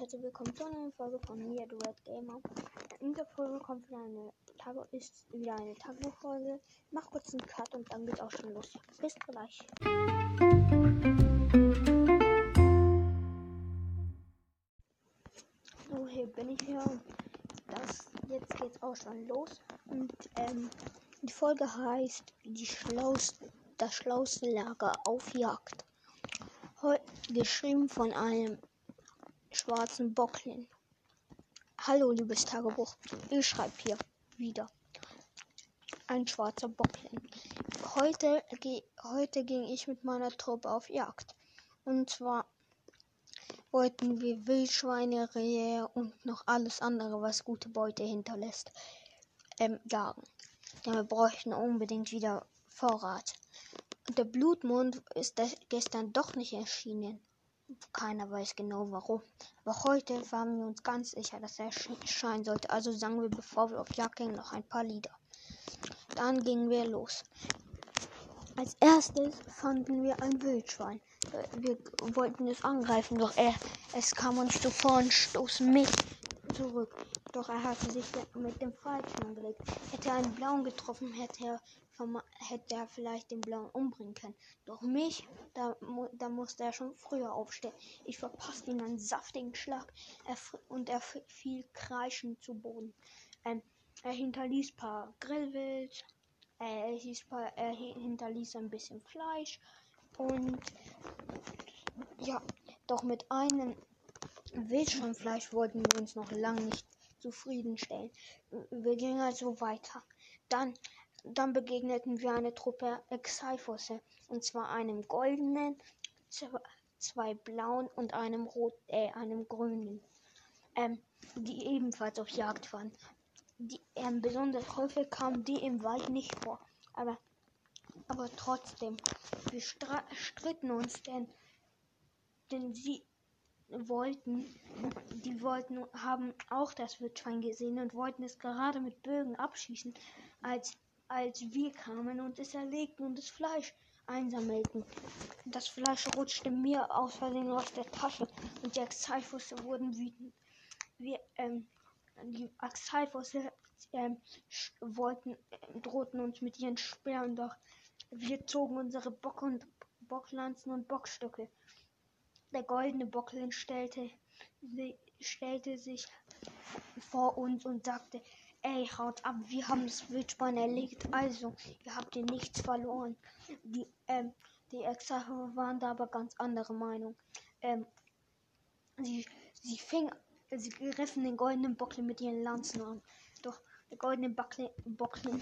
herzlich willkommen zu einer neuen Folge von mir, The Red Gamer. In der Folge kommt wieder eine Tage ist wieder eine Tagebuchfolge. Mach kurz einen Cut und dann geht's auch schon los. Bis gleich. So, hier bin ich und das jetzt geht's auch schon los. Und ähm, die Folge heißt die schlauste, das schlauste Lager auf Jagd. Heu geschrieben von einem schwarzen Bocklin. Hallo, liebes Tagebuch. Ich schreibe hier wieder. Ein schwarzer Bocklin. Heute, heute ging ich mit meiner Truppe auf Jagd. Und zwar wollten wir Wildschweine, Rehe und noch alles andere, was gute Beute hinterlässt, ähm, jagen. Denn wir bräuchten unbedingt wieder Vorrat. Und der Blutmond ist gestern doch nicht erschienen. Keiner weiß genau warum. Aber heute waren wir uns ganz sicher, dass er erscheinen sollte. Also sangen wir, bevor wir auf Jagd gingen, noch ein paar Lieder. Dann gingen wir los. Als erstes fanden wir ein Wildschwein. Wir wollten es angreifen, doch er, es kam uns zuvor und stoß mich zurück. Doch er hatte sich mit dem Falschen angelegt. Hätte er einen Blauen getroffen, hätte er hätte er vielleicht den Blauen umbringen können. Doch mich, da, da musste er schon früher aufstehen. Ich verpasste ihm einen saftigen Schlag er, und er fiel kreischend zu Boden. Ähm, er hinterließ ein paar Grillwild, äh, er, er hinterließ ein bisschen Fleisch und ja, doch mit einem Wildschweinfleisch wollten wir uns noch lange nicht zufriedenstellen. Wir gingen also weiter. Dann dann begegneten wir eine Truppe Exaifosse, und zwar einem goldenen, zwei blauen und einem rot, äh, einem grünen, ähm, die ebenfalls auf Jagd waren. Die, ähm, besonders häufig kamen die im Wald nicht vor, aber, aber trotzdem, wir stritten uns, denn, denn sie wollten, die wollten, haben auch das Wildschwein gesehen und wollten es gerade mit Bögen abschießen, als als wir kamen und es erlegten und das Fleisch einsammelten. Das Fleisch rutschte mir aus Versehen aus der Tasche und die Axalfusse wurden wütend. Wir, ähm, die Axalfusse ähm, wollten, äh, drohten uns mit ihren Speeren, doch wir zogen unsere Bock und Bocklanzen und Bockstöcke. Der goldene Bocklin stellte, stellte sich vor uns und sagte, Ey, haut ab, wir haben das Wildschwein erlegt, also, ihr habt hier nichts verloren. Die, ähm, die Exache waren da aber ganz andere Meinung. Ähm, sie, sie fing, sie griffen den goldenen Bocklin mit ihren Lanzen an. Doch der goldene Bocklin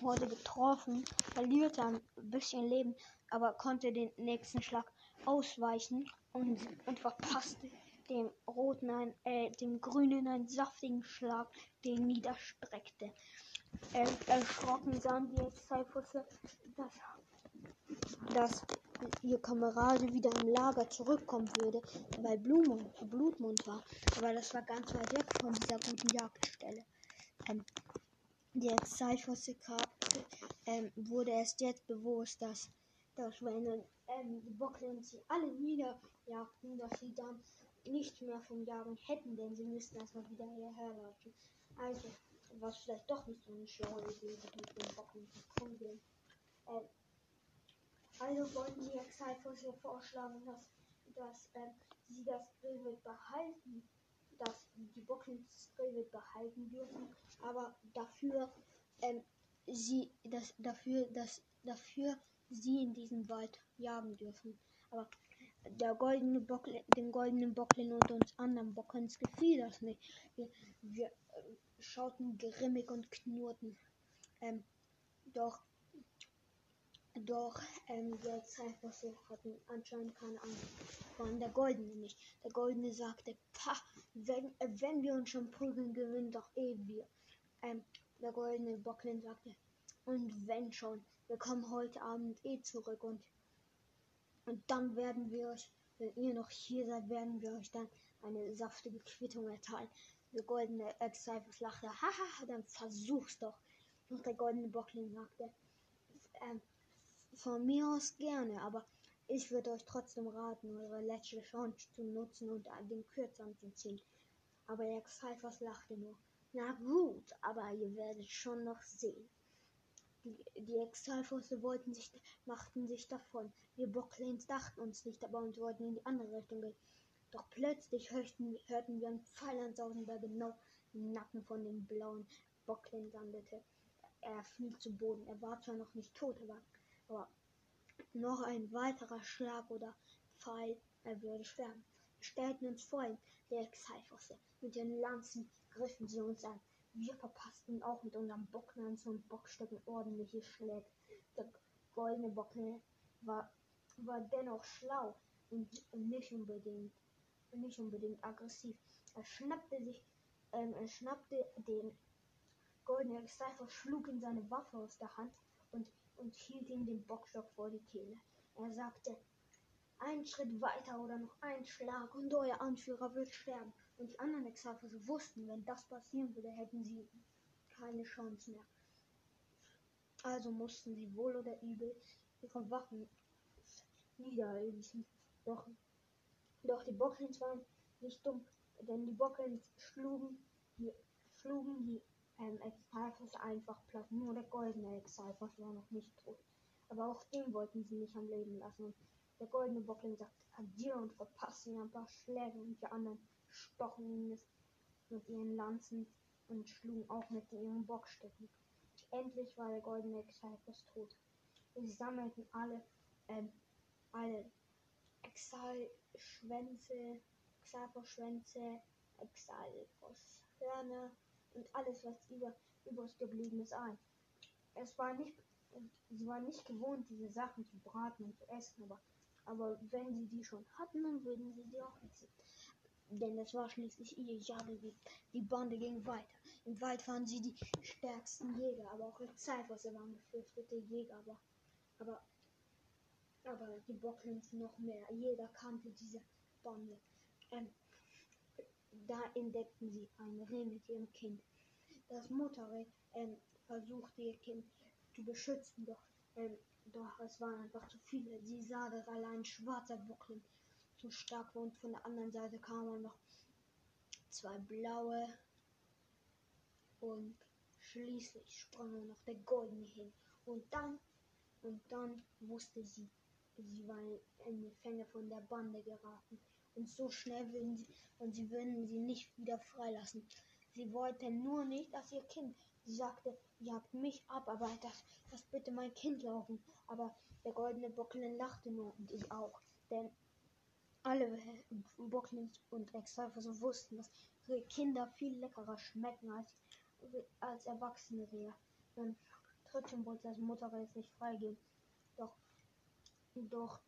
wurde getroffen, verlierte ein bisschen Leben, aber konnte den nächsten Schlag ausweichen und, und verpasste dem roten ein, äh, dem grünen einen saftigen Schlag, den niederstreckte. Er, erschrocken sahen die Exaifusse, dass, dass ihr Kamerade wieder im Lager zurückkommen würde, weil Blumund, Blutmund war. Aber das war ganz weit weg von dieser guten Jagdstelle. Ähm, die Exaifusse ähm, wurde erst jetzt bewusst, dass, dass wenn ähm, die Bockeln sie alle niederjagten, dass sie dann nichts mehr vom Jagen hätten, denn sie müssten erstmal wieder hierher laufen. Also, was vielleicht doch nicht so eine schlaue Idee mit dem Bocken zu umgehen. Äh, also wollten die Exalfosse vorschlagen, dass, dass äh, sie das Grillwild behalten, dass die Bocken das Grillwild behalten dürfen, aber dafür ähm, sie das dafür dass dafür sie in diesem Wald jagen dürfen. Aber der goldene Bock, den goldenen Bocklin und uns anderen Bockens gefiel das nicht. Wir, wir äh, schauten grimmig und knurrten. Ähm, doch, doch, ähm, der Zeitbosse hatten anscheinend keine Angst. Allem der Goldene nicht. Der Goldene sagte, pah, wenn, äh, wenn wir uns schon prügeln, gewinnen doch eh wir. Ähm, der Goldene Bocklin sagte, und wenn schon, wir kommen heute Abend eh zurück und und dann werden wir euch, wenn ihr noch hier seid, werden wir euch dann eine saftige Quittung erteilen. Der goldene Ex-Cyphers lachte, haha, dann versuch's doch. Und der goldene Bockling sagte, ähm, von mir aus gerne, aber Ich würde euch trotzdem raten, eure letzte Chance zu nutzen und den Kürzern zu ziehen. Aber der Cyphers lachte nur. Na gut, aber ihr werdet schon noch sehen. Die, die Exalfosse wollten sich, machten sich davon. Wir Bocklins dachten uns nicht, aber uns wollten in die andere Richtung gehen. Doch plötzlich hörten, hörten wir einen Pfeil ansausen, der genau im Nacken von dem blauen Bocklin landete. Er fiel zu Boden. Er war zwar noch nicht tot, aber, aber noch ein weiterer Schlag oder Pfeil, er würde sterben. Wir stellten uns vor ihn, der Exalfosse. Mit ihren Lanzen griffen sie uns an. Wir verpassten auch mit unserem Bocklanz und Bockstöcken ordentliche Schläge. Der goldene Bockle war, war dennoch schlau und nicht unbedingt, nicht unbedingt aggressiv. Er schnappte sich, ähm, er schnappte den goldenen Cypher, schlug ihm seine Waffe aus der Hand und, und hielt ihm den Bockstock vor die Kehle. Er sagte, ein Schritt weiter oder noch ein Schlag und euer Anführer wird sterben. Und die anderen Exalfos wussten, wenn das passieren würde, hätten sie keine Chance mehr. Also mussten sie wohl oder übel ihre Waffen niederlegen. Doch, doch die Bocklins waren nicht dumm, denn die Bocklins schlugen die, schlugen die ähm, Exalfos einfach platt. Nur der goldene Exalfos war noch nicht tot. Aber auch den wollten sie nicht am Leben lassen. Und der goldene Bockling sagt Adieu und verpasst ihm ein paar Schläge und die anderen stochen ihn mit ihren Lanzen und schlugen auch mit ihren Bockstöcken. Endlich war der goldene Exalfos tot. Sie sammelten alle, ähm, alle Exal-Schwänze, Exalfos-Schwänze, Exalfos-Hörner und alles, was über, übrig geblieben ist, ein. Es war nicht, sie waren nicht gewohnt, diese Sachen zu braten und zu essen, aber, aber wenn sie die schon hatten, dann würden sie sie auch essen. Denn das war schließlich ihr Jagdgebiet. Die Bande ging weiter. Im Wald waren sie die stärksten Jäger, aber auch Cyphers waren gefürchtete Jäger, aber, aber, aber die Bocklins noch mehr. Jeder kannte diese Bande. Ähm, da entdeckten sie ein Reh mit ihrem Kind. Das Mutterreh ähm, versuchte ihr Kind zu beschützen, doch, ähm, doch es waren einfach zu viele. Sie sah, dass allein schwarzer Bocklin zu stark war und von der anderen Seite kamen noch zwei blaue und schließlich sprang noch der goldene hin und dann und dann wusste sie, sie war in die Fänge von der Bande geraten und so schnell würden sie und sie würden sie nicht wieder freilassen. Sie wollte nur nicht, dass ihr Kind, sie sagte, jagt mich ab, aber das, das bitte mein Kind laufen. Aber der goldene Bockelin lachte nur und ich auch, denn alle Bocklins und Exalfos wussten, dass Kinder viel leckerer schmecken als, als erwachsene Rehe. Und trotzdem wollte das Mutterreh nicht freigeben. Doch, doch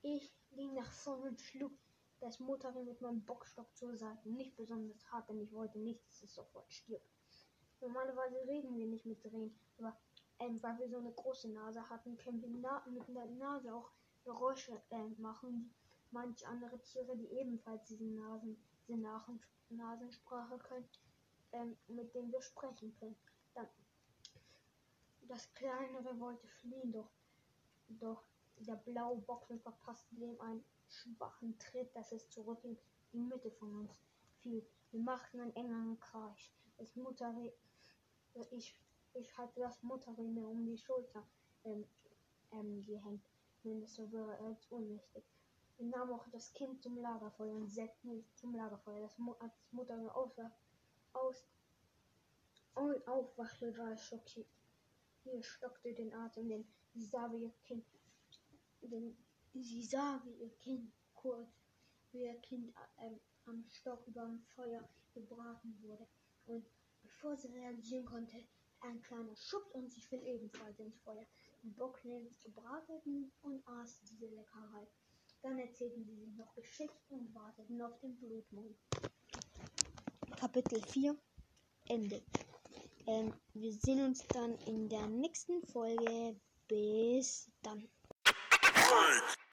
ich ging nach vorne und schlug das Mutterreh mit meinem Bockstock zur Seite. Nicht besonders hart, denn ich wollte nicht, dass es sofort stirbt. Normalerweise reden wir nicht mit Drehen, aber ähm, weil wir so eine große Nase hatten, können wir na mit der Nase auch Geräusche äh, machen, manche andere Tiere, die ebenfalls diese Nasen, diese Nasen, Nasensprache können, ähm, mit denen wir sprechen können. Dann, das kleinere wollte fliehen, doch, doch der blaue Boxer verpasste dem einen schwachen Tritt, dass es zurück in die Mitte von uns fiel. Wir machten einen engeren Kreis. Das Mutterreh, ich, ich hatte das Mutterreh mir um die Schulter ähm, ähm, gehängt. Mindestens wäre er als ohnmächtig. Wir nahmen auch das Kind zum Lagerfeuer und setzten es zum Lagerfeuer. Das, Mu als Mutter aufwacht, aus, und aufwachte, war es schockiert. Hier stockte den Atem, denn sie sah wie ihr Kind, denn sie sah wie ihr Kind kurz, wie ihr Kind ähm, am Stock über dem Feuer gebraten wurde. Und bevor sie realisieren konnte, ein kleiner Schubs und sie fiel ebenfalls ins Feuer. Die Bocklins brateten und aßen diese Leckerei. Dann erzählten sie sich noch Geschichten und warteten auf den Blutmond. Kapitel 4 Ende. Ähm, wir sehen uns dann in der nächsten Folge. Bis dann.